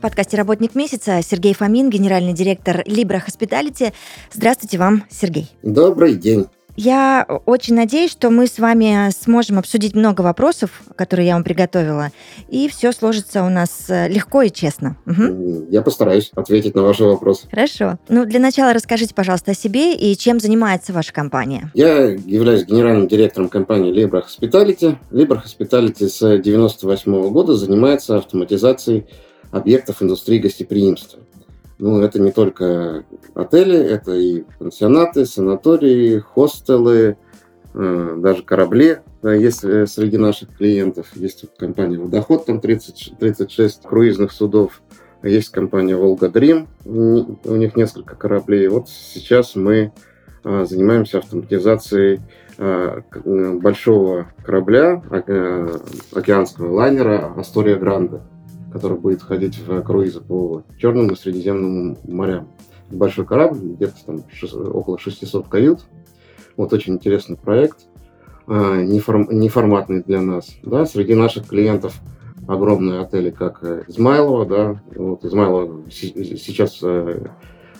В подкасте «Работник месяца» Сергей Фомин, генеральный директор Libra Hospitality. Здравствуйте вам, Сергей. Добрый день. Я очень надеюсь, что мы с вами сможем обсудить много вопросов, которые я вам приготовила, и все сложится у нас э, легко и честно. Мгм. Я постараюсь ответить на ваши вопросы. Хорошо. Ну, для начала расскажите, пожалуйста, о себе и чем занимается ваша компания. Я являюсь генеральным директором компании Libra Hospitality. Libra Hospitality с 1998 года занимается автоматизацией объектов индустрии гостеприимства. Ну, это не только отели, это и пансионаты, санатории, хостелы, э, даже корабли да, есть э, среди наших клиентов. Есть вот компания «Водоход», там 30, 36 круизных судов. А Есть компания «Волга Дрим», у них несколько кораблей. Вот сейчас мы э, занимаемся автоматизацией э, большого корабля, э, океанского лайнера «Астория Гранде», который будет ходить в круизы по Черному и Средиземному морям. Большой корабль, где-то там шест- около 600 кают. Вот очень интересный проект, э, неформ- неформатный для нас. Да, среди наших клиентов огромные отели, как э, Измайлова, да, вот Измайлова сейчас э,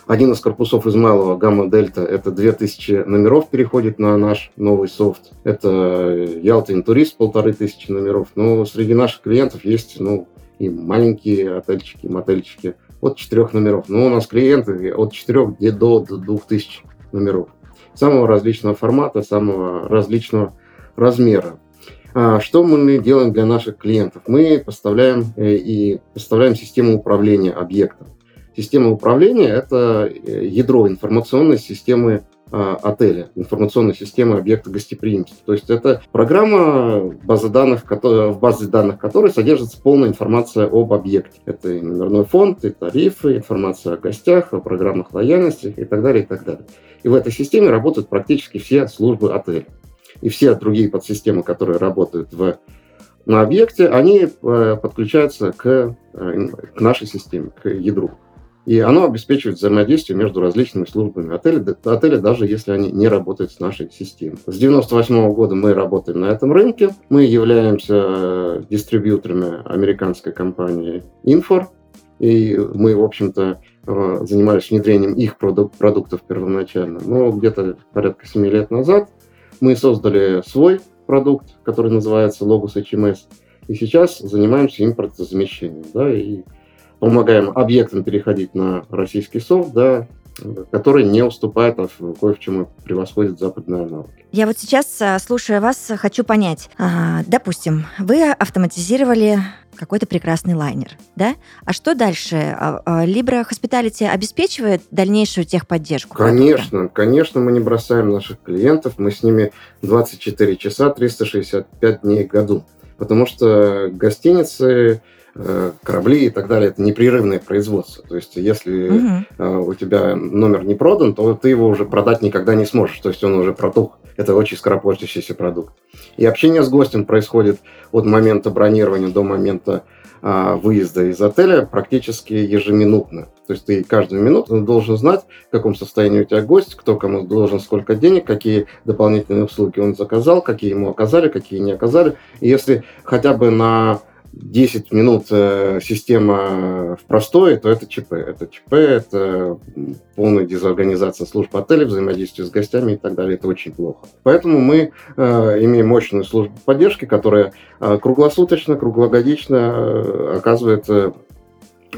один из корпусов Измайлова, Гамма Дельта, это 2000 номеров переходит на наш новый софт. Это э, Ялта Интурист, полторы тысячи номеров. Но среди наших клиентов есть, ну, и маленькие отельчики, мотельчики от четырех номеров. Но у нас клиенты от четырех где до двух тысяч номеров. Самого различного формата, самого различного размера. А, Что мы делаем для наших клиентов? Мы поставляем э, и поставляем систему управления объектом. Система управления – это э, ядро информационной системы отеля, информационной системы объекта гостеприимства. То есть это программа, база данных, в базе данных которой содержится полная информация об объекте. Это и номерной фонд, и тарифы, информация о гостях, о программах лояльности и так далее, и так далее. И в этой системе работают практически все службы отеля. И все другие подсистемы, которые работают в, на объекте, они э, подключаются к, э, к нашей системе, к ядру. И оно обеспечивает взаимодействие между различными службами отеля, отеля, даже если они не работают с нашей системой. С 1998 года мы работаем на этом рынке. Мы являемся э, дистрибьюторами американской компании Infor. И мы, в общем-то, э, занимались внедрением их продук- продуктов первоначально. Но где-то порядка 7 лет назад мы создали свой продукт, который называется Logos HMS. И сейчас занимаемся импортозамещением. Да, и помогаем объектам переходить на российский софт, да, который не уступает, а кое в чем превосходит западные аналоги. Я вот сейчас, а, слушая вас, хочу понять. А, Допустим, вы автоматизировали какой-то прекрасный лайнер, да? А что дальше? А, а, Libra Hospitality обеспечивает дальнейшую техподдержку? Конечно, конечно, мы не бросаем наших клиентов, мы с ними 24 часа, 365 дней в году. Потому что гостиницы, э, корабли и так далее, это непрерывное производство. То есть, если э, у тебя номер не продан, то ты его уже продать никогда не сможешь. То есть он уже протух. Это очень скоропортящийся продукт. И общение с гостем происходит от момента бронирования до момента а, выезда из отеля практически ежеминутно. То есть ты каждую минуту должен знать, в каком состоянии у тебя гость, кто кому должен сколько денег, какие дополнительные услуги он заказал, какие ему оказали, какие не оказали. И если хотя бы на 10 минут э, система в простое, то это ЧП. Это ЧП, это полная дезорганизация служб отеля, взаимодействие с гостями и так далее. Это очень плохо. Поэтому мы э, имеем мощную службу поддержки, которая э, круглосуточно, круглогодично э, оказывает э,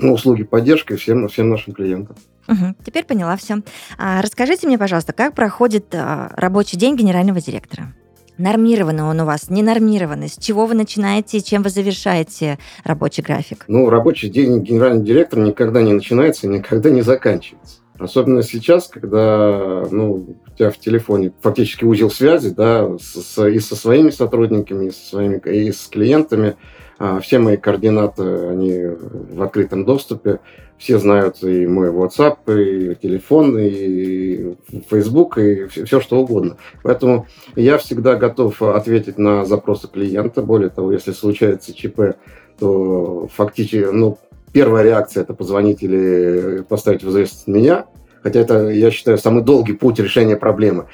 ну, услуги поддержки всем, всем нашим клиентам. Мгм. Теперь поняла все. расскажите мне, пожалуйста, как проходит а, рабочий день генерального директора? Нормированный он у вас, не нормированный? С чего вы начинаете и чем вы завершаете рабочий график? Ну, рабочий день генерального директора никогда не начинается и никогда не заканчивается. Особенно сейчас, когда ну, у тебя в телефоне фактически узел связи, да, с, и со своими сотрудниками, и со своими, и с клиентами. А, все мои координаты, они в открытом доступе. Все знают и мой WhatsApp, и телефон, и Facebook, и все, что угодно. Поэтому я всегда готов ответить на запросы клиента. Более того, если случается ЧП, то фактически, ну, первая реакция – это позвонить или поставить в известность меня – Хотя это, я считаю, самый долгий путь решения проблемы.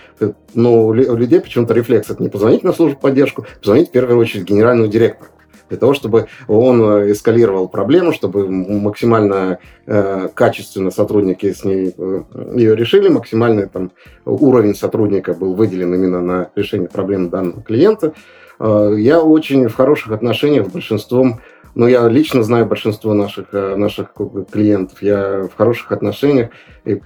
Но у людей почему-то рефлекс – это не позвонить на службу поддержку, позвонить в первую очередь генеральному директору для того, чтобы он э, эскалировал проблему, чтобы максимально э, качественно сотрудники с ней э, ее решили, максимальный там, уровень сотрудника был выделен именно на решение проблемы данного клиента. Я очень в хороших отношениях с большинством ну, я лично знаю большинство наших, наших клиентов. Я в хороших отношениях и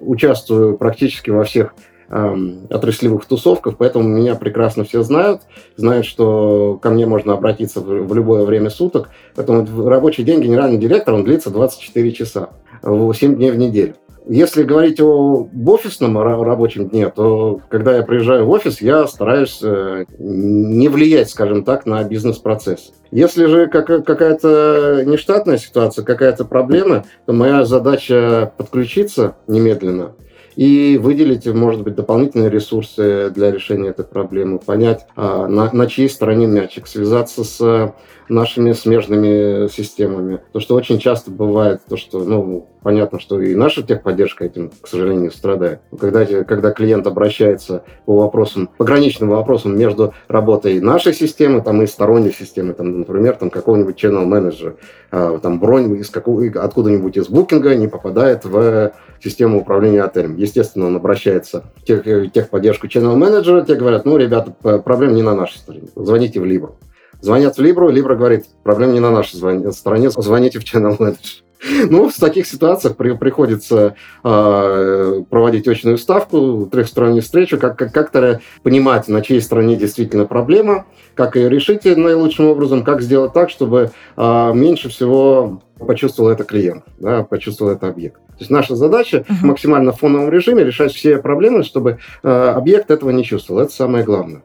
участвую практически во всех отраслевых тусовках, поэтому меня прекрасно все знают, знают, что ко мне можно обратиться в, любое время суток. Поэтому рабочий день генеральный директор, он длится 24 часа, 7 дней в неделю. Если говорить о офисном рабочем дне, то когда я приезжаю в офис, я стараюсь э, не влиять, скажем так, на бизнес-процесс. Если же какая-то нештатная ситуация, какая-то проблема, то моя задача подключиться немедленно и выделить, может быть, дополнительные ресурсы для решения этой проблемы, понять, а, на, на чьей стороне мячик, связаться с нашими смежными системами. То, что очень часто бывает, то, что, ну, понятно, что и наша техподдержка этим, к сожалению, страдает. Когда, когда клиент обращается по вопросам, пограничным вопросам между работой нашей системы там, и сторонней системы, там, например, там, какого-нибудь channel менеджера, там, бронь из какого, откуда-нибудь из букинга не попадает в систему управления отелем. Естественно, он обращается в тех, техподдержку channel менеджера, те говорят, ну, ребята, проблема не на нашей стороне, звоните в Libro. Звонят в Либру, Либра говорит, проблема не на нашей стороне, звоните в Channel Manager. Ну, в таких ситуациях при, приходится э, проводить очную ставку, трехстороннюю встречу, как, как, как-то понимать, на чьей стороне действительно проблема, как ее решить наилучшим образом, как сделать так, чтобы э, меньше всего почувствовал это клиент, да, почувствовал это объект. То есть наша задача uh-huh. максимально в фоновом режиме решать все проблемы, чтобы э, объект этого не чувствовал. Это самое главное.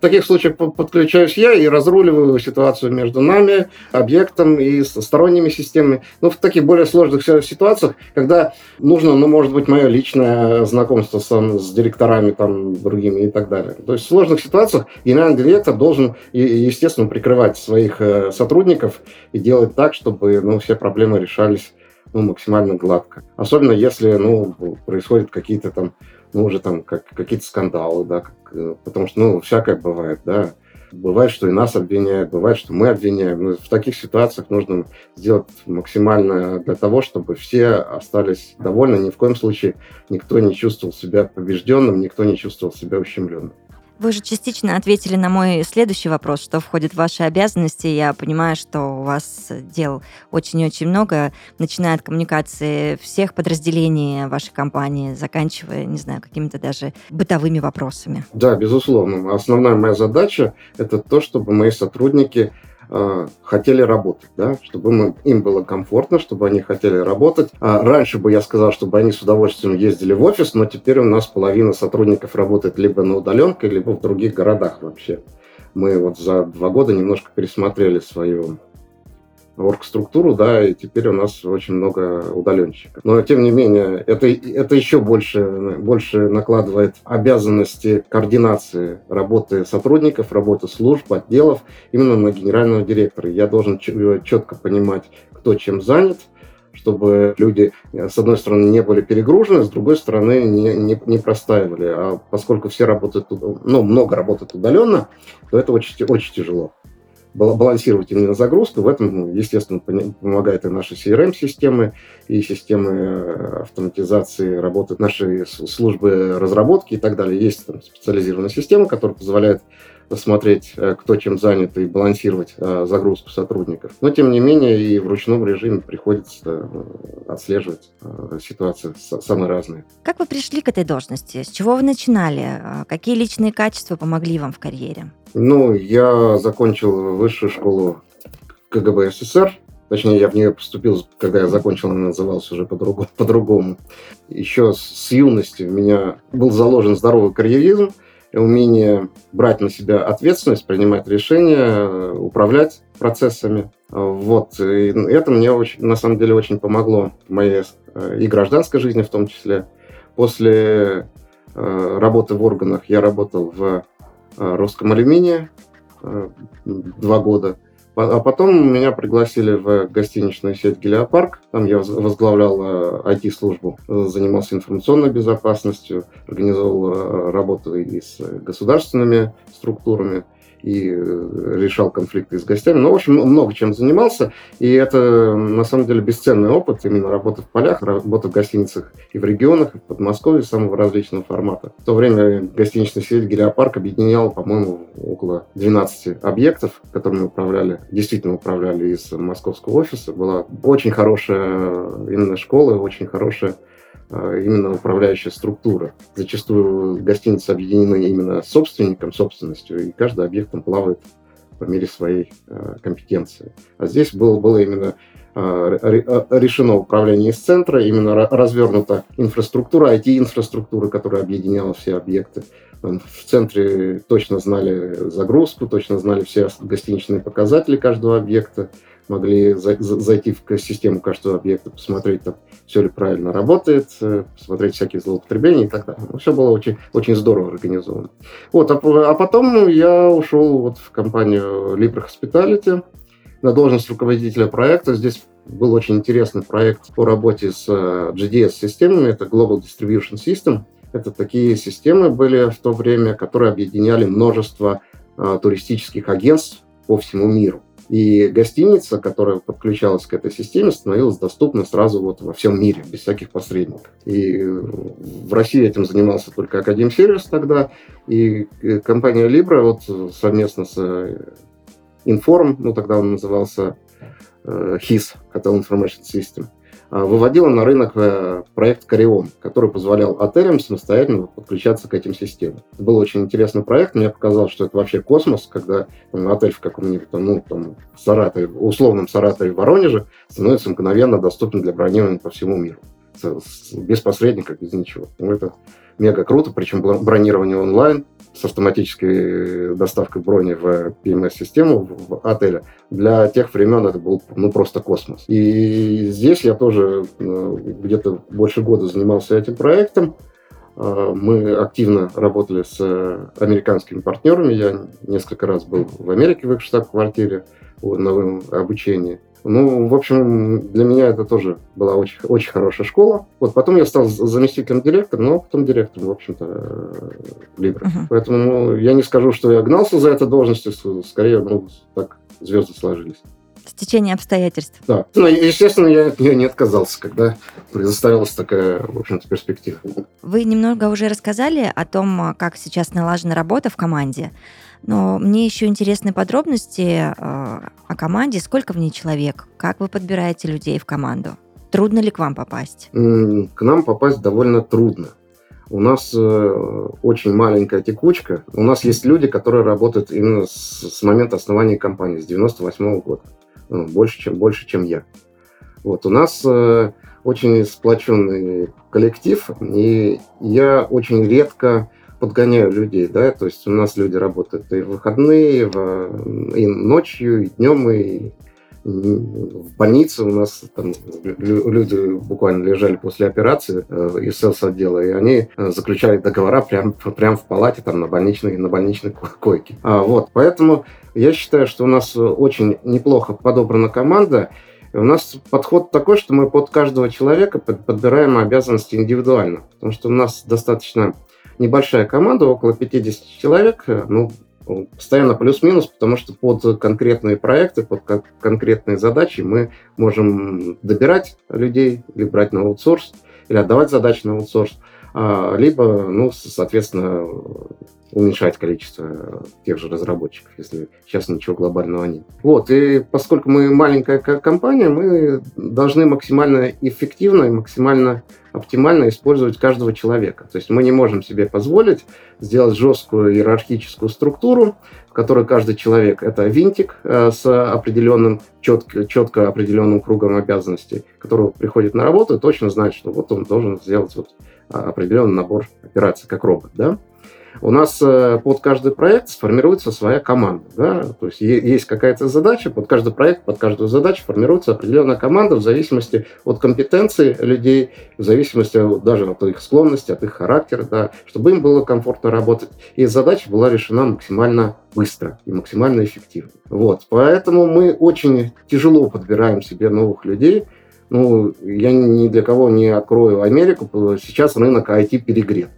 В таких случаях подключаюсь я и разруливаю ситуацию между нами, объектом и сторонними системами. Ну, в таких более сложных ситуациях, когда нужно, ну, может быть, мое личное знакомство с, с директорами там, другими и так далее. То есть в сложных ситуациях генеральный директор должен, естественно, прикрывать своих э, сотрудников и делать так, чтобы ну, все проблемы решались ну, максимально гладко. Особенно если ну, происходят какие-то там ну, уже там как, какие-то скандалы, да, как, э, потому что, ну, всякое бывает, да. Бывает, что и нас обвиняют, бывает, что мы обвиняем. Но в таких ситуациях нужно сделать максимально для того, чтобы все остались довольны. Ни в коем случае никто не чувствовал себя побежденным, никто не чувствовал себя ущемленным. Вы же частично ответили на мой следующий вопрос, что входит в ваши обязанности. Я понимаю, что у вас дел очень-очень много, начиная от коммуникации всех подразделений вашей компании, заканчивая, не знаю, какими-то даже бытовыми вопросами. Да, безусловно. Основная моя задача – это то, чтобы мои сотрудники хотели работать, да, чтобы мы, им было комфортно, чтобы они хотели работать. А раньше бы я сказал, чтобы они с удовольствием ездили в офис, но теперь у нас половина сотрудников работает либо на удаленке, либо в других городах вообще. Мы вот за два года немножко пересмотрели свою оргструктуру, да, и теперь у нас очень много удаленщиков. Но, тем не менее, это, это еще больше, больше накладывает обязанности координации работы сотрудников, работы служб, отделов именно на генерального директора. Я должен четко понимать, кто чем занят, чтобы люди, с одной стороны, не были перегружены, с другой стороны, не, не, не простаивали. А поскольку все работают, ну, много работают удаленно, то это очень, очень тяжело балансировать именно загрузку. В этом, естественно, помогает и наши CRM-системы, и системы э, автоматизации работы нашей службы разработки и так далее. Есть там специализированная система, которая позволяет посмотреть, э, кто чем занят, и балансировать э, загрузку сотрудников. Но, тем не менее, и в ручном режиме приходится э, отслеживать ситуации самые разные. Как вы пришли к этой должности? С чего вы начинали? Какие личные качества помогли вам в карьере? Ну, я закончил высшую школу КГБ СССР, Точнее, я в нее поступил, когда я закончил, она называлась уже по-другому. по-другому. Еще с юности у меня был заложен здоровый карьеризм. Умение брать на себя ответственность, принимать решения, управлять процессами. Вот. И это мне очень, на самом деле очень помогло в моей и гражданской жизни в том числе. После работы в органах я работал в Русском алюминии два года – а потом меня пригласили в гостиничную сеть «Гелиопарк». Там я возглавлял IT-службу, э, занимался информационной безопасностью, организовал э, работу и с государственными структурами и э, решал конфликты с гостями. Ну, в общем, много чем занимался. И это, на самом деле, бесценный опыт. Именно работа в полях, работа в гостиницах и в регионах, и в Подмосковье самого различного формата. В то время гостиничная сеть «Гелиопарк» объединяла, по-моему, около 12 объектов, которыми управляли, действительно управляли из московского офиса. Была очень хорошая именно школа, очень хорошая именно управляющая структура. Зачастую гостиницы объединены именно собственником, собственностью, и каждый объект там плавает по мере своей э, компетенции. А здесь было, было именно э, решено управление из центра, именно развернута инфраструктура, IT-инфраструктура, которая объединяла все объекты. В центре точно знали загрузку, точно знали все гостиничные показатели каждого объекта, могли зайти в систему каждого объекта, посмотреть, там, все ли правильно работает, э, посмотреть всякие злоупотребления и так далее. Ну, все было очень, очень здорово организовано. Вот, а, а потом я ушел вот в компанию Libra Hospitality на должность руководителя проекта. Здесь был очень интересный проект по работе с э, GDS-системами, это Global Distribution System. Это такие системы были в то время, которые объединяли множество э, туристических агентств по всему миру. И гостиница, которая подключалась к этой системе, становилась доступна сразу вот во всем мире, без всяких посредников. И в России этим занимался только Академ Сервис тогда, и э, компания Libra вот совместно с Inform, ну тогда он назывался HIS, э, Hotel Information System, выводила на рынок э, проект Корион, который позволял отелям самостоятельно подключаться к этим системам. Это был очень интересный проект. Мне показалось, что это вообще космос, когда там, отель в каком-нибудь, ну, там, Саратове, условном Саратове, Воронеже становится мгновенно доступен для бронирования по всему миру. Без посредника, без ничего. Ну, это мега круто, причем бронирование онлайн с автоматической доставкой брони в PMS-систему в отеле. Для тех времен это был ну, просто космос. И здесь я тоже э, где-то больше года занимался этим проектом. Э, мы активно работали с американскими партнерами. Я несколько раз был в Америке в их штаб-квартире на обучении. Ну, в общем, для меня это тоже была очень, очень хорошая школа. Вот потом я стал заместителем директора, но потом директором, в общем-то, Либра. Uh-huh. Поэтому ну, я не скажу, что я гнался за этой должностью, скорее, ну, так звезды сложились. Стечение обстоятельств. Да. Ну, естественно, я от нее не отказался, когда предоставилась такая, в общем-то, перспектива. Вы немного уже рассказали о том, как сейчас налажена работа в команде. Но мне еще интересны подробности э, о команде, сколько в ней человек, как вы подбираете людей в команду. Трудно ли к вам попасть? К нам попасть довольно трудно. У нас э, очень маленькая текучка. У нас есть люди, которые работают именно с, с момента основания компании, с 98 -го года. Ну, больше, чем, больше, чем я. Вот, у нас э, очень сплоченный коллектив, и я очень редко подгоняю людей, да, то есть у нас люди работают и в выходные, и, в, и ночью, и днем, и в больнице у нас там люди буквально лежали после операции э, из селс-отдела, и они э, заключали договора прямо прям в палате, там, на больничной, на больничной койке. А, вот, поэтому я считаю, что у нас очень неплохо подобрана команда, у нас подход такой, что мы под каждого человека подбираем обязанности индивидуально, потому что у нас достаточно небольшая команда, около 50 человек, э, ну, постоянно плюс-минус, потому что под конкретные проекты, под конкретные задачи мы можем добирать людей, или брать на аутсорс, или отдавать задачи на аутсорс, а, либо, ну, соответственно, уменьшать количество тех же разработчиков, если сейчас ничего глобального нет. Вот, и поскольку мы маленькая компания, мы должны максимально эффективно и максимально оптимально использовать каждого человека. То есть мы не можем себе позволить сделать жесткую иерархическую структуру, в которой каждый человек – это винтик э, с определенным, четко, четко определенным кругом обязанностей, который приходит на работу и точно знает, что вот он должен сделать вот определенный набор операций, как робот. Да? У нас э, под каждый проект сформируется своя команда. Да? То есть есть какая-то задача, под каждый проект, под каждую задачу формируется определенная команда в зависимости от компетенции людей, в зависимости даже от их склонности, от их характера, да, чтобы им было комфортно работать. И задача была решена максимально быстро и максимально эффективно. Вот. Поэтому мы очень тяжело подбираем себе новых людей. Ну, я ни для кого не открою Америку. Сейчас рынок IT перегрет.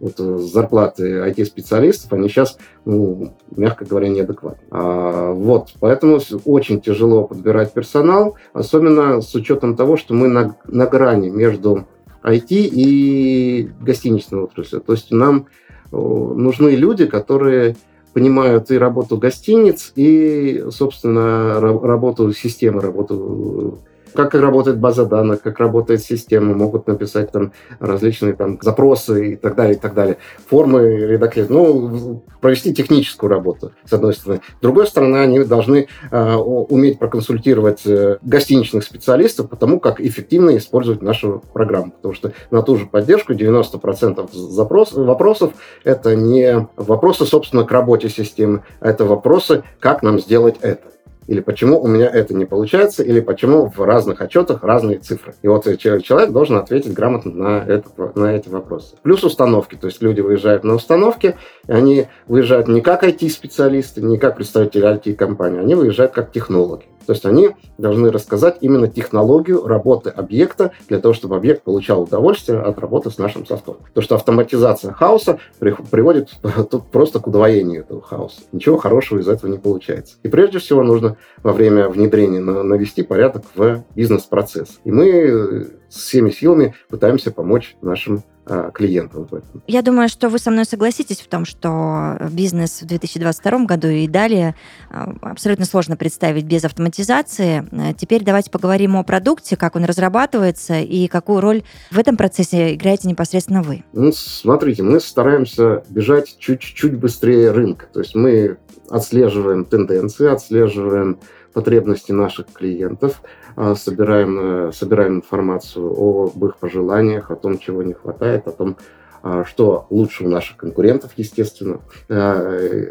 Вот э, зарплаты IT-специалистов, они сейчас, ну, мягко говоря, неадекватны. А, вот, поэтому очень тяжело подбирать персонал, особенно с учетом того, что мы на, на грани между IT и гостиничной отраслью. То есть нам нужны люди, которые понимают и работу гостиниц, и, собственно, работу системы, работу как работает база данных, как работает система, могут написать там различные там запросы и так далее, и так далее. Формы редактировать, ну, провести техническую работу, с одной стороны. С другой стороны, они должны э, уметь проконсультировать э, гостиничных специалистов по тому, как эффективно использовать нашу программу. Потому что на ту же поддержку 90% запрос, вопросов это не вопросы, собственно, к работе системы, а это вопросы, как нам сделать это или почему у меня это не получается, или почему в разных отчетах разные цифры. И вот человек должен ответить грамотно на, этот, на эти вопросы. Плюс установки, то есть люди выезжают на установки, они выезжают не как IT-специалисты, не как представители IT-компании, они выезжают как технологи. То есть они должны рассказать именно технологию работы объекта для того, чтобы объект получал удовольствие от работы с нашим софтом. То, что автоматизация хаоса приводит просто к удвоению этого хаоса. Ничего хорошего из этого не получается. И прежде всего нужно во время внедрения навести порядок в бизнес-процесс. И мы всеми силами пытаемся помочь нашим а, клиентам. Я думаю, что вы со мной согласитесь в том, что бизнес в 2022 году и далее а, абсолютно сложно представить без автоматизации. А, теперь давайте поговорим о продукте, как он разрабатывается и какую роль в этом процессе играете непосредственно вы. Ну, смотрите, мы стараемся бежать чуть-чуть быстрее рынка. То есть мы отслеживаем тенденции, отслеживаем потребности наших клиентов, а, собираем, э, собираем информацию об их пожеланиях, о том, чего не хватает, о том, а, что лучше у наших конкурентов, естественно, э,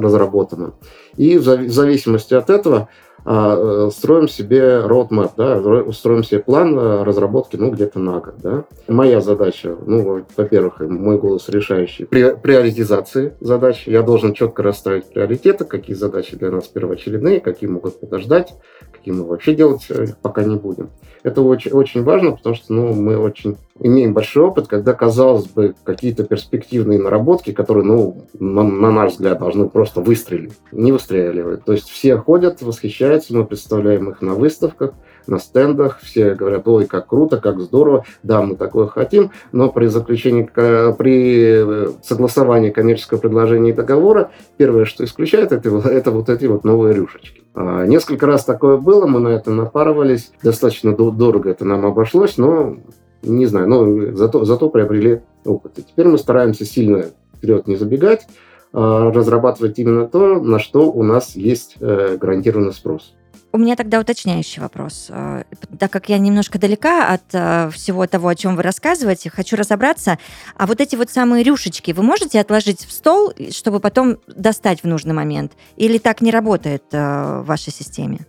разработано. И в зависимости от этого э, строим себе roadmap, да, строим себе план э, разработки, ну, где-то на год, да. Моя задача, ну, во-первых, мой голос решающий, при, приоритизации задач. Я должен четко расставить приоритеты, какие задачи для нас первоочередные, какие могут подождать, какие мы вообще делать э, пока не будем. Это очень, очень важно, потому что, ну, мы очень имеем большой опыт, когда, казалось бы, какие-то перспективные наработки, которые, ну, на, на наш взгляд, должны просто выстрелить, не выстреливают. То есть все ходят, восхищаются, мы представляем их на выставках, на стендах, все говорят, ой, как круто, как здорово, да, мы такое хотим, но при заключении, при э, согласовании коммерческого предложения и договора, первое, что исключает, это, это вот эти вот новые рюшечки. А, несколько раз такое было, мы на это напарывались, достаточно дорого это нам обошлось, но не знаю, но зато, зато приобрели опыт. И теперь мы стараемся сильно вперед не забегать, а разрабатывать именно то, на что у нас есть э, гарантированный спрос. У меня тогда уточняющий вопрос. Э, так как я немножко далека от э, всего того, о чем вы рассказываете, хочу разобраться. А вот эти вот самые рюшечки вы можете отложить в стол, чтобы потом достать в нужный момент? Или так не работает в вашей системе?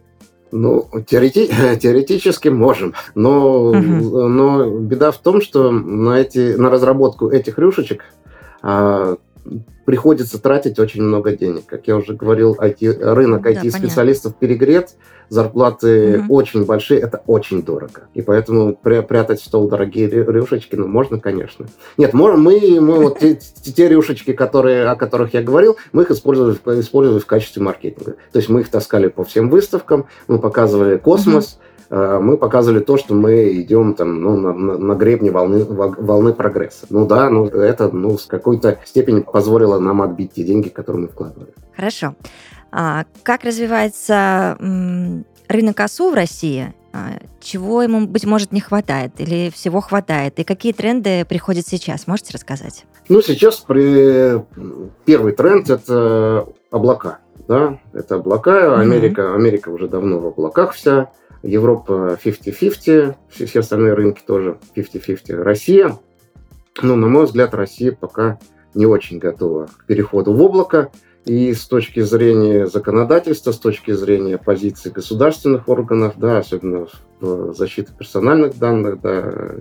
Ну, теорети- теоретически можем, но, угу. но беда в том, что на, эти, на разработку этих рюшечек а, приходится тратить очень много денег. Как я уже говорил, IT, рынок IT-специалистов перегрет, зарплаты угу. очень большие, это очень дорого. И поэтому прятать в стол дорогие рюшечки, ну, можно, конечно. Нет, мы, мы, мы вот те, те рюшечки, которые, о которых я говорил, мы их использовали, использовали в качестве маркетинга. То есть мы их таскали по всем выставкам, мы показывали космос, угу мы показывали то, что мы идем там, ну, на, на гребне волны, волны прогресса. Ну да, ну, это ну, с какой-то степени позволило нам отбить те деньги, которые мы вкладывали. Хорошо. А как развивается рынок ОСУ в России? А, чего ему, быть может, не хватает или всего хватает? И какие тренды приходят сейчас? Можете рассказать? Ну, сейчас при... первый тренд – это облака. Да? Это облака. Америка, mm-hmm. Америка уже давно в облаках вся. Европа 50-50, все, остальные рынки тоже 50-50. Россия, ну, на мой взгляд, Россия пока не очень готова к переходу в облако. И с точки зрения законодательства, с точки зрения позиции государственных органов, да, особенно в защите персональных данных, да,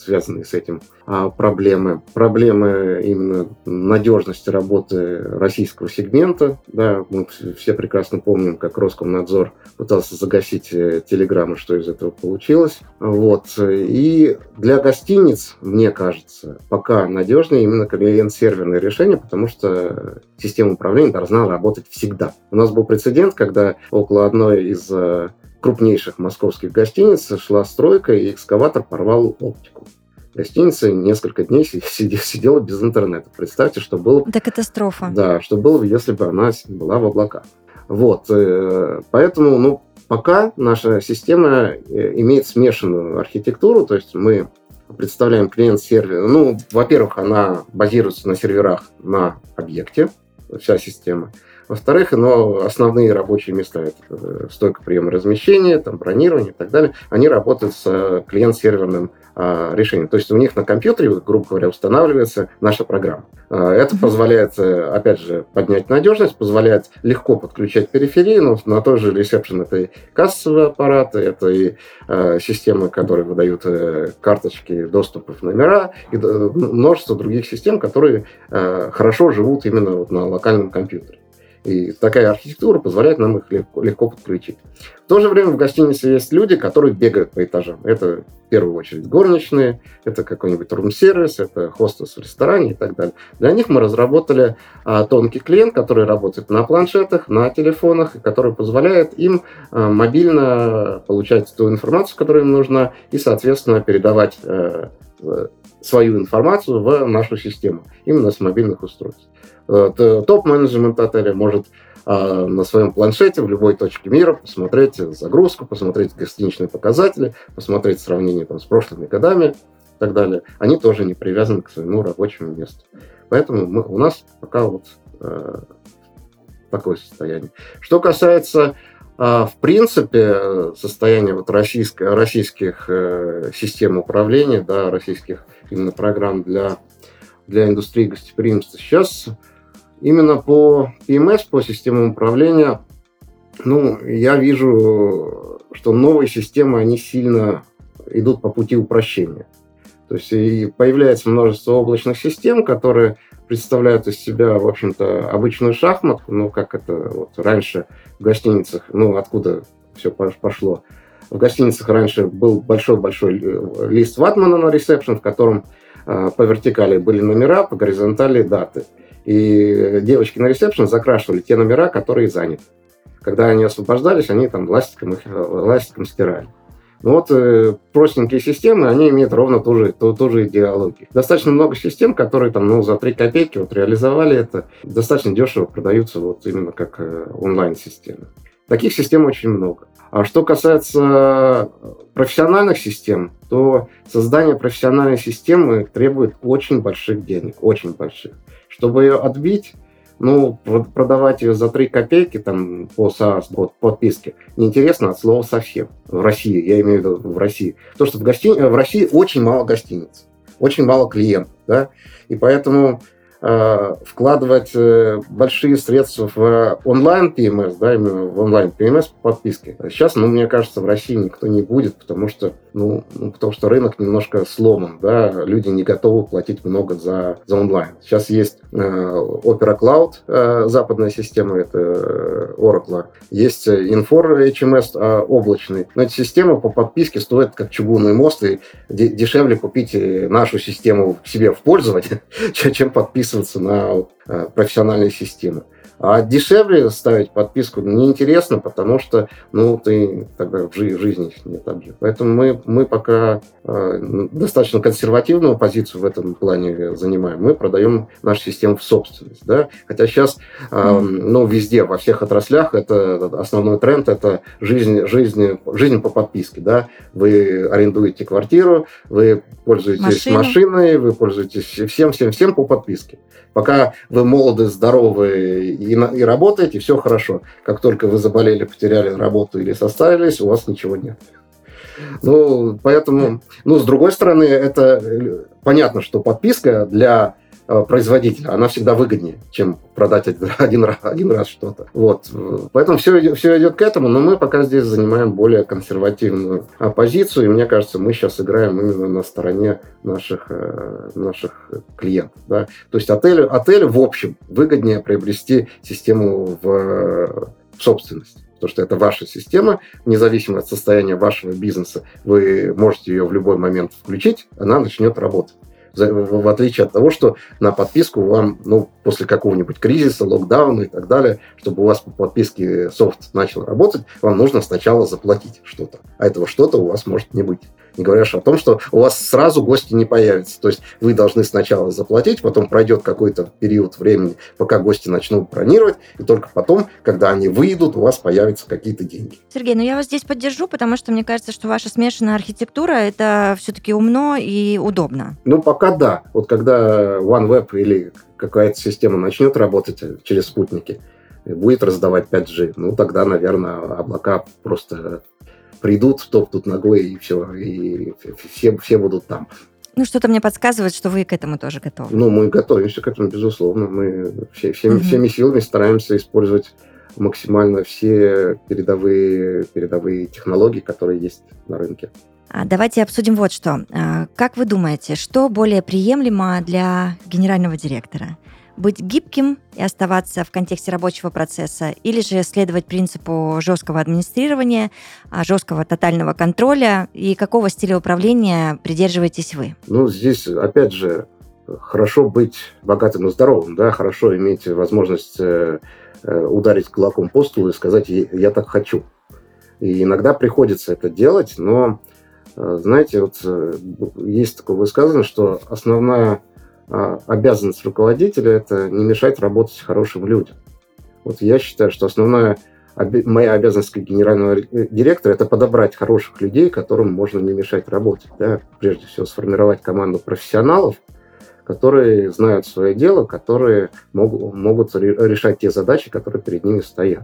связанные с этим а, проблемы. Проблемы именно надежности работы российского сегмента. Да, мы все прекрасно помним, как Роскомнадзор пытался загасить э, телеграммы, что из этого получилось. Вот. И для гостиниц, мне кажется, пока надежнее именно клиент-серверное решение, потому что система управления должна работать всегда. У нас был прецедент, когда около одной из э, крупнейших московских гостиниц шла стройка, и экскаватор порвал оптику. Гостиница несколько дней сидела без интернета. Представьте, что было... Это катастрофа. Да, что было бы, если бы она была в облаках. Вот, э, поэтому, ну, пока наша система э, имеет смешанную архитектуру, то есть мы представляем клиент-сервер. Ну, во-первых, она базируется на серверах на объекте, вся система. Во-вторых, но основные рабочие места, это э, стойка приема размещения, там, бронирование и так далее, они работают с э, клиент-серверным а, решением. То есть у них на компьютере, грубо говоря, устанавливается наша программа. А, это позволяет, э, опять же, поднять надежность, позволяет легко подключать периферии, но на тот же ресепшн это и кассовые аппараты, это и э, системы, которые выдают э, карточки доступов номера, и множество других систем, которые хорошо живут именно вот на локальном компьютере. И такая архитектура позволяет нам их легко, легко подключить. В то же время в гостинице есть люди, которые бегают по этажам. Это в первую очередь горничные, это какой-нибудь рум-сервис, это хостес в ресторане и так далее. Для них мы разработали а, тонкий клиент, который работает на планшетах, на телефонах, и который позволяет им а, мобильно получать ту информацию, которая им нужна, и, соответственно, передавать а, свою информацию в нашу систему именно с мобильных устройств. Э, топ-менеджмент отеля может а, на своем планшете в любой точке мира посмотреть загрузку, посмотреть гостиничные показатели, посмотреть сравнение там, с прошлыми годами и так далее. Они тоже не привязаны к своему рабочему месту. Поэтому мы, у нас пока вот э, такое состояние. Что касается э, в принципе состояния вот российско, российских э, систем управления, да, российских именно программ для, для индустрии гостеприимства, сейчас Именно по PMS, по системам управления, ну, я вижу, что новые системы, они сильно идут по пути упрощения. То есть и появляется множество облачных систем, которые представляют из себя, в общем-то, обычную шахматку, ну, как это вот раньше в гостиницах, ну, откуда все пошло. В гостиницах раньше был большой-большой лист ватмана на ресепшн, в котором э, по вертикали были номера, по горизонтали даты. И девочки на ресепшн закрашивали те номера, которые заняты. Когда они освобождались, они там ластиком, их, ластиком стирали. Ну вот э, простенькие системы, они имеют ровно ту же, ту, ту же идеологию. Достаточно много систем, которые там, ну, за 3 копейки вот реализовали это, достаточно дешево продаются вот именно как э, онлайн-системы. Таких систем очень много. А что касается профессиональных систем, то создание профессиональной системы требует очень больших денег, очень больших. Чтобы ее отбить, ну, продавать ее за 3 копейки там, по SaaS, по подписке, неинтересно от слова совсем. В России, я имею в виду в России. То, что в, гости... в России очень мало гостиниц, очень мало клиентов, да, и поэтому Э, вкладывать э, большие средства в онлайн PMS, да, именно в онлайн PMS по подписке. Сейчас, ну, мне кажется, в России никто не будет, потому что, ну, ну потому что рынок немножко сломан, да, люди не готовы платить много за, за онлайн. Сейчас есть э, Opera Cloud, э, западная система, это э, Oracle, есть Infor HMS э, облачный, но эта система по подписке стоит как чугунный мост, и дешевле купить нашу систему себе в пользование, чем подписывать подписываться на э, профессиональные системы. А дешевле ставить подписку неинтересно, потому что ну, ты тогда в жизни не отобьешь. Поэтому мы, мы пока э, достаточно консервативную позицию в этом плане занимаем. Мы продаем нашу систему в собственность. Да? Хотя сейчас э, ну, везде, во всех отраслях, это основной тренд – это жизнь, жизнь, жизнь по подписке. Да? Вы арендуете квартиру, вы пользуетесь Машину. машиной, вы пользуетесь всем, всем, всем по подписке. Пока вы молоды, здоровы и, и работаете, все хорошо. Как только вы заболели, потеряли работу или состарились, у вас ничего нет. Ну, поэтому, ну, с другой стороны, это э, понятно, что подписка для производителя, она всегда выгоднее, чем продать один, раз, один раз что-то. Вот. Поэтому все, все идет к этому, но мы пока здесь занимаем более консервативную позицию, и мне кажется, мы сейчас играем именно на стороне наших, э, наших клиентов. Да? То есть отелю, отелю в общем выгоднее приобрести систему в, в собственность потому что это ваша система, независимо от состояния вашего бизнеса, вы можете ее в любой момент включить, она начнет работать в отличие от того, что на подписку вам, ну, после какого-нибудь кризиса, локдауна и так далее, чтобы у вас по подписке софт начал работать, вам нужно сначала заплатить что-то. А этого что-то у вас может не быть. Не говоря о том, что у вас сразу гости не появятся. То есть вы должны сначала заплатить, потом пройдет какой-то период времени, пока гости начнут бронировать, и только потом, когда они выйдут, у вас появятся какие-то деньги. Сергей, ну я вас здесь поддержу, потому что мне кажется, что ваша смешанная архитектура это все-таки умно и удобно. Ну, пока да. Вот когда OneWeb или какая-то система начнет работать через спутники, будет раздавать 5G, ну тогда, наверное, облака просто придут, топнут ногой, и все, и все, все будут там. Ну, что-то мне подсказывает, что вы к этому тоже готовы. Ну, мы готовимся к этому, безусловно. Мы все, всеми, угу. всеми силами стараемся использовать максимально все передовые, передовые технологии, которые есть на рынке. А, давайте обсудим вот что. А, как вы думаете, что более приемлемо для генерального директора? Быть гибким и оставаться в контексте рабочего процесса, или же следовать принципу жесткого администрирования, а, жесткого тотального контроля, и какого стиля управления придерживаетесь вы? Ну, здесь, опять же, хорошо быть богатым и здоровым, да, хорошо иметь возможность э, э, ударить кулаком по столу и сказать «я так хочу». И иногда приходится это делать, но, э, знаете, вот есть такое высказывание, что основная обязанность руководителя – это не мешать работать хорошим людям. Вот я считаю, что основная моя обязанность как генерального директора – это подобрать хороших людей, которым можно не мешать работать. Да? Прежде всего, сформировать команду профессионалов, которые знают свое дело, которые могут, могут решать те задачи, которые перед ними стоят.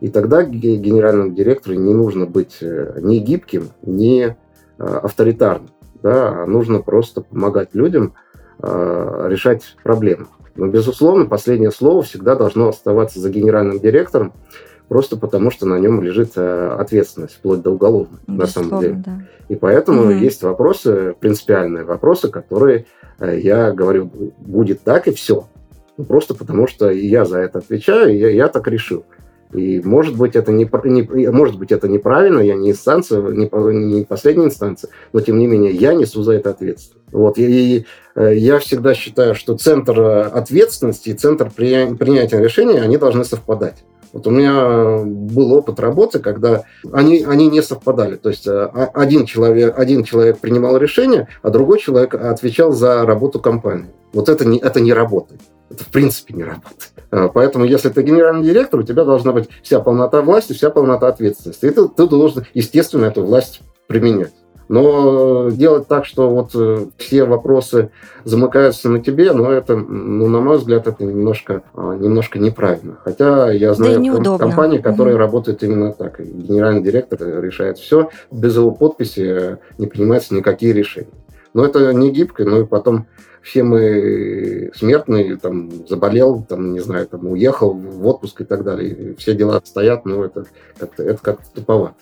И тогда генеральному директору не нужно быть э, ни гибким, ни а, авторитарным. Да? А нужно просто помогать людям – Э, решать проблемы. Но, безусловно, последнее слово всегда должно оставаться за генеральным директором, просто потому что на нем лежит э, ответственность, вплоть до уголовной, на самом деле. Да. И поэтому угу. есть вопросы, принципиальные вопросы, которые э, я говорю, будет так и все. Ну, просто потому что я за это отвечаю, и я, я так решил. И может быть это не, не может быть это неправильно, я не инстанция, не, не последняя инстанция, но тем не менее я несу за это ответственность. Вот и, и э, я всегда считаю, что центр э, ответственности и центр принятия решения они должны совпадать. Вот у меня был опыт работы, когда они, они не совпадали. То есть э, один человек, один человек принимал решение, а другой человек отвечал за работу компании. Вот это не, это не работает. Это в принципе не работает. А, поэтому, если ты генеральный директор, у тебя должна быть вся полнота власти, вся полнота ответственности. И ты, ты должен, естественно, эту власть применять. Но делать так, что вот э, все вопросы замыкаются на тебе, ну, это, ну, на мой взгляд, это немножко, а, немножко неправильно. Хотя я знаю да компании, которые угу. работают именно так. Генеральный директор решает все, без его подписи э, не принимаются никакие решения. Но это не гибко, ну и потом все мы смертные, там, заболел, там, не знаю, там, уехал в отпуск и так далее. все дела стоят, но это как-то это как туповато.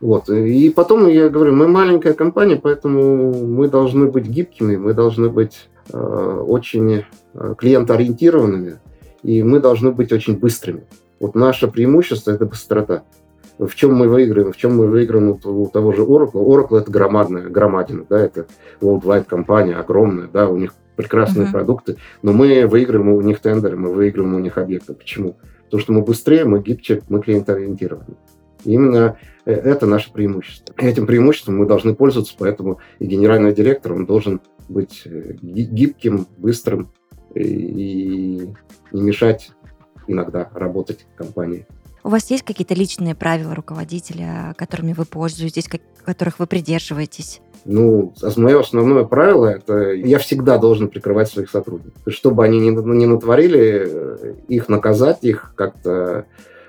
Вот. И потом, я говорю, мы маленькая компания, поэтому мы должны быть гибкими, мы должны быть э, очень э, клиентоориентированными, и мы должны быть очень быстрыми. Вот наше преимущество – это быстрота. В чем мы выиграем? В чем мы выиграем у, того же Oracle? Oracle – это громадная, громадина, да, это worldwide компания, огромная, да, у них прекрасные uh-huh. продукты, но мы выиграем у них тендеры, мы выиграем у них объекты. Почему? Потому что мы быстрее, мы гибче, мы клиентоориентированы. И именно э, это наше преимущество. И этим преимуществом мы должны пользоваться, поэтому и генеральный директор, он должен быть э, гибким, быстрым и не мешать иногда работать компании. У вас есть какие-то личные правила руководителя, которыми вы пользуетесь, которых вы придерживаетесь? Ну, мое основное правило – это я всегда должен прикрывать своих сотрудников. Чтобы они не, не натворили, э, их наказать, их как-то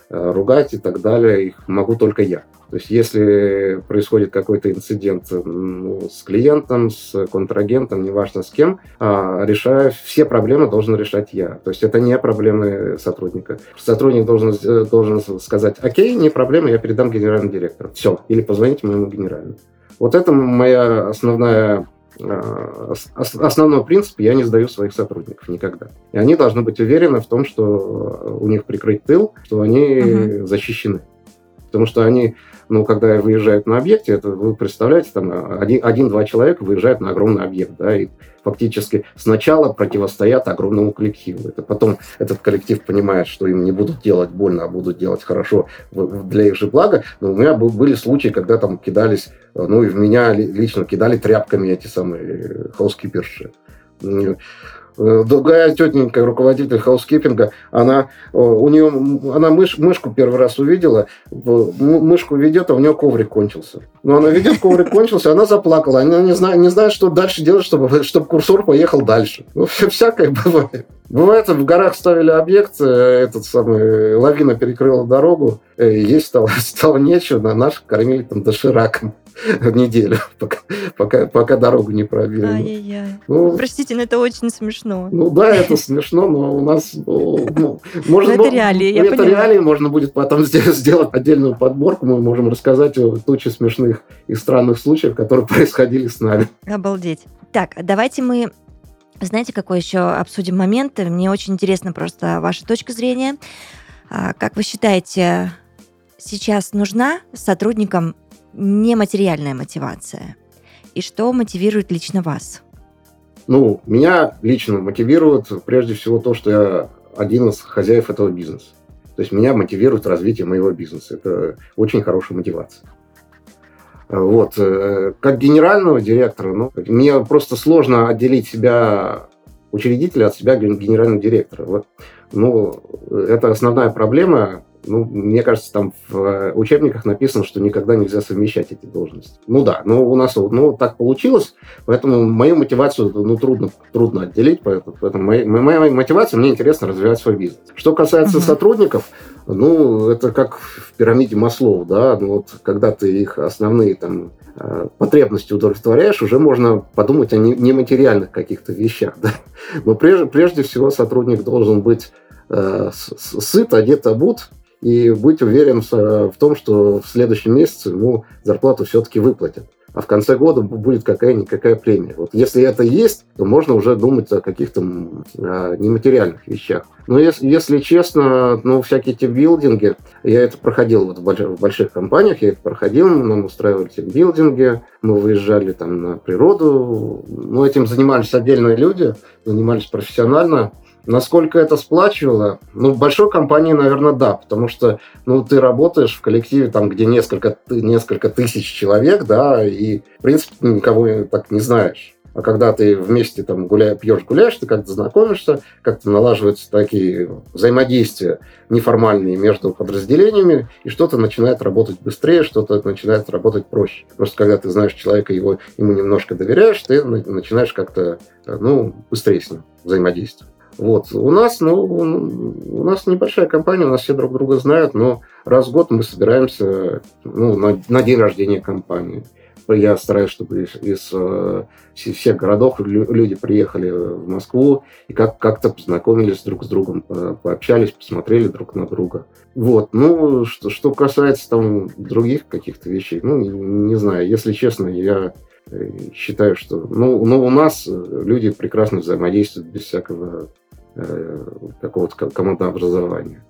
э, ругать и так далее, их могу только я. То есть если происходит какой-то инцидент ну, с клиентом, с контрагентом, неважно с кем, а, решаю, все проблемы должен решать я. То есть это не проблемы сотрудника. Сотрудник должен, должен сказать, окей, не проблема, я передам генеральному директору. Все. Или позвоните моему генеральному. Вот это моя основная а, основной принцип, я не сдаю своих сотрудников никогда. И они должны быть уверены в том, что у них прикрыть тыл, что они угу. защищены. Потому что они, ну, когда выезжают на объекте, это вы представляете, там один-два человека выезжают на огромный объект, да, и фактически сначала противостоят огромному коллективу. Это потом этот коллектив понимает, что им не будут делать больно, а будут делать хорошо для их же блага. Но у меня были случаи, когда там кидались, ну и в меня лично кидали тряпками эти самые хаускиперши. Э, другая тетенька, руководитель хаускипинга, она, э, у нее, она мыш, мышку первый раз увидела, мышку ведет, а у нее коврик кончился. Но она ведет, коврик кончился, она заплакала. Она не знает, не знает, что дальше делать, чтобы, чтобы курсор поехал дальше. Ну, всякое бывает. Бывает, в горах ставили объект, э, этот самый, лавина перекрыла дорогу, есть стало, стало нечего, на наших кормили там дошираком неделю, пока, пока, пока дорогу не пробили. Ай-яй-яй. Ну, Простите, но это очень смешно. Ну да, это смешно, но у нас... Ну, ну можно, это реалии, я Это реалии, можно будет потом сделать отдельную подборку, мы можем рассказать о туче смешных и странных случаев, которые происходили с нами. Обалдеть. Так, давайте мы знаете, какой еще обсудим момент? Мне очень интересно просто ваша точка зрения. А, как вы считаете, сейчас нужна сотрудникам нематериальная мотивация? И что мотивирует лично вас? Ну, меня лично мотивирует прежде всего то, что я один из хозяев этого бизнеса. То есть меня мотивирует развитие моего бизнеса. Это очень хорошая мотивация. Вот. Э, как генерального директора, ну, мне просто сложно отделить себя учредителя от себя генерального директора. Вот. Ну, это основная проблема ну, мне кажется, там в э, учебниках написано, что никогда нельзя совмещать эти должности. Ну да, но у нас ну, так получилось, поэтому мою мотивацию ну, трудно, трудно отделить, поэтому, поэтому моя, моя мотивация, мне интересно развивать свой бизнес. Что касается uh-huh. сотрудников, ну, это как в пирамиде Маслоу, да, ну, вот когда ты их основные там э, потребности удовлетворяешь, уже можно подумать о нематериальных каких-то вещах. Да? Но прежде, прежде всего сотрудник должен быть э, сыт, одет, обут, и быть уверен в том, что в следующем месяце ему зарплату все-таки выплатят. А в конце года будет какая-никакая премия. Вот если это есть, то можно уже думать о каких-то нематериальных вещах. Но если, если честно, ну, всякие тимбилдинги, я это проходил вот в больших компаниях, я это проходил, нам устраивали тимбилдинги, мы выезжали там на природу, ну, этим занимались отдельные люди, занимались профессионально. Насколько это сплачивало? Ну, в большой компании, наверное, да, потому что, ну, ты работаешь в коллективе, там, где несколько, несколько тысяч человек, да, и, в принципе, никого так не знаешь. А когда ты вместе там гуля... пьешь, гуляешь, ты как-то знакомишься, как-то налаживаются такие взаимодействия неформальные между подразделениями, и что-то начинает работать быстрее, что-то начинает работать проще. Просто когда ты знаешь человека, его, ему немножко доверяешь, ты начинаешь как-то ну, быстрее с ним взаимодействовать. Вот. У нас, ну, у нас небольшая компания, у нас все друг друга знают, но раз в год мы собираемся ну, на, на день рождения компании. Я стараюсь, чтобы из, из э, всех городов люди приехали в Москву и как- как-то познакомились друг с другом, пообщались, посмотрели друг на друга. Вот. Ну, что, что касается там других каких-то вещей, ну, не, не знаю. Если честно, я э, считаю, что ну, ну, у нас люди прекрасно взаимодействуют без всякого какого-то командообразования.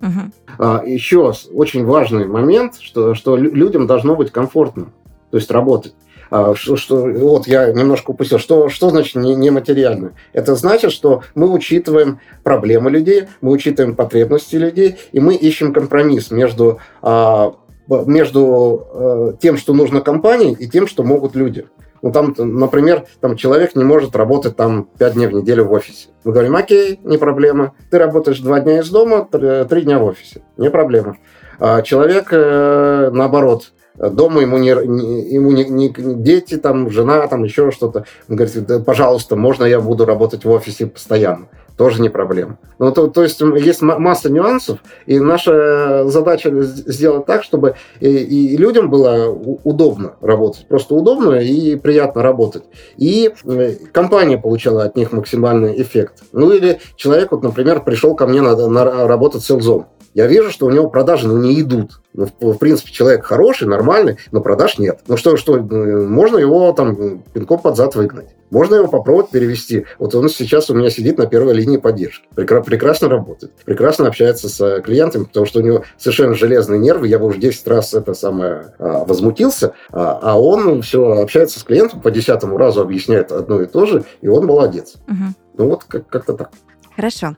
Uh-huh. А, еще очень важный момент, что, что людям должно быть комфортно, то есть работать. А, что, что, вот я немножко упустил. Что, что значит нематериально? Это значит, что мы учитываем проблемы людей, мы учитываем потребности людей, и мы ищем компромисс между, а, между э, тем, что нужно компании, и тем, что могут люди. Ну, там, например, там человек не может работать там 5 дней в неделю в офисе. Мы говорим, окей, не проблема. Ты работаешь 2 дня из дома, 3 дня в офисе. Не проблема. А человек, э, наоборот, дома ему не, ему не, не дети, там, жена, там еще что-то. Он говорит, да, пожалуйста, можно я буду работать в офисе постоянно? Тоже не проблема. Ну, то, то есть есть масса нюансов, и наша задача сделать так, чтобы и, и людям было удобно работать, просто удобно и приятно работать. И э, компания получала от них максимальный эффект. Ну или человек, вот, например, пришел ко мне на, на работать селзом я вижу, что у него продажи ну, не идут. Ну, в, принципе, человек хороший, нормальный, но продаж нет. Ну что, что, э, можно его там пинком под зад выгнать. Можно его попробовать перевести. Вот он сейчас у меня сидит на первой линии поддержки. Прекра- прекрасно работает. Прекрасно общается с клиентами, потому что у него совершенно железные нервы. Я бы уже 10 раз это самое а, возмутился. А, а он все общается с клиентом, по десятому разу объясняет одно и то же, и он молодец. Угу. Ну вот как- как-то так. Хорошо.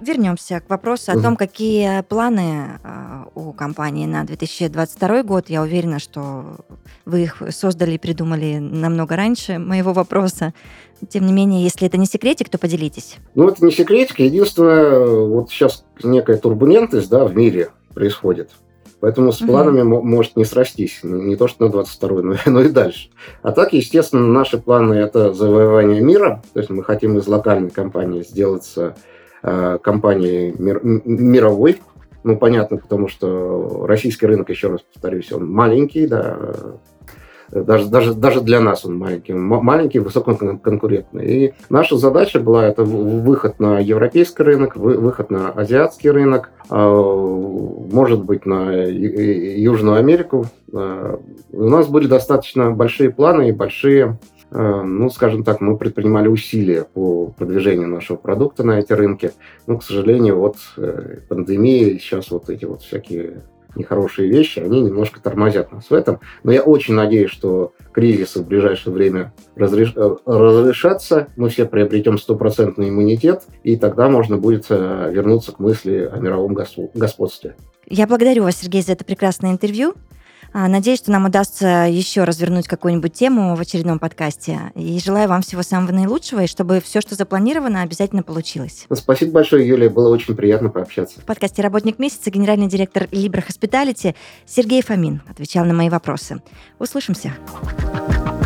Вернемся к вопросу о том, какие планы а, у компании на 2022 год. Я уверена, что вы их создали и придумали намного раньше моего вопроса. Тем не менее, если это не секретик, то поделитесь. Ну, это не секретик. Единственное, вот сейчас некая турбулентность да, в мире происходит. Поэтому с планами угу. может не срастись. Не то, что на 22 но, но и дальше. А так, естественно, наши планы – это завоевание мира. То есть мы хотим из локальной компании сделаться компании мир, мировой. Ну, понятно, потому что российский рынок, еще раз повторюсь, он маленький, да, даже, даже, даже для нас он маленький, маленький, высококонкурентный. И наша задача была это выход на европейский рынок, выход на азиатский рынок, а, может быть, на Южную Америку. А, у нас были достаточно большие планы и большие Э, ну, скажем так, мы предпринимали усилия по продвижению нашего продукта на эти рынки. Но, к сожалению, вот э, пандемия и сейчас вот эти вот всякие нехорошие вещи, они немножко тормозят нас в этом. Но я очень надеюсь, что кризисы в ближайшее время разреш... Э, разрешатся, мы все приобретем стопроцентный иммунитет, и тогда можно будет вернуться к мысли о мировом господстве. Я благодарю вас, Сергей, за это прекрасное интервью. А, надеюсь, что нам удастся еще развернуть какую-нибудь тему в очередном подкасте. И желаю вам всего самого наилучшего, и чтобы все, что запланировано, обязательно получилось. Спасибо большое, Юлия. Было очень приятно пообщаться. В подкасте «Работник месяца» генеральный директор Libra Hospitality Сергей Фомин отвечал на мои вопросы. Услышимся. Услышимся.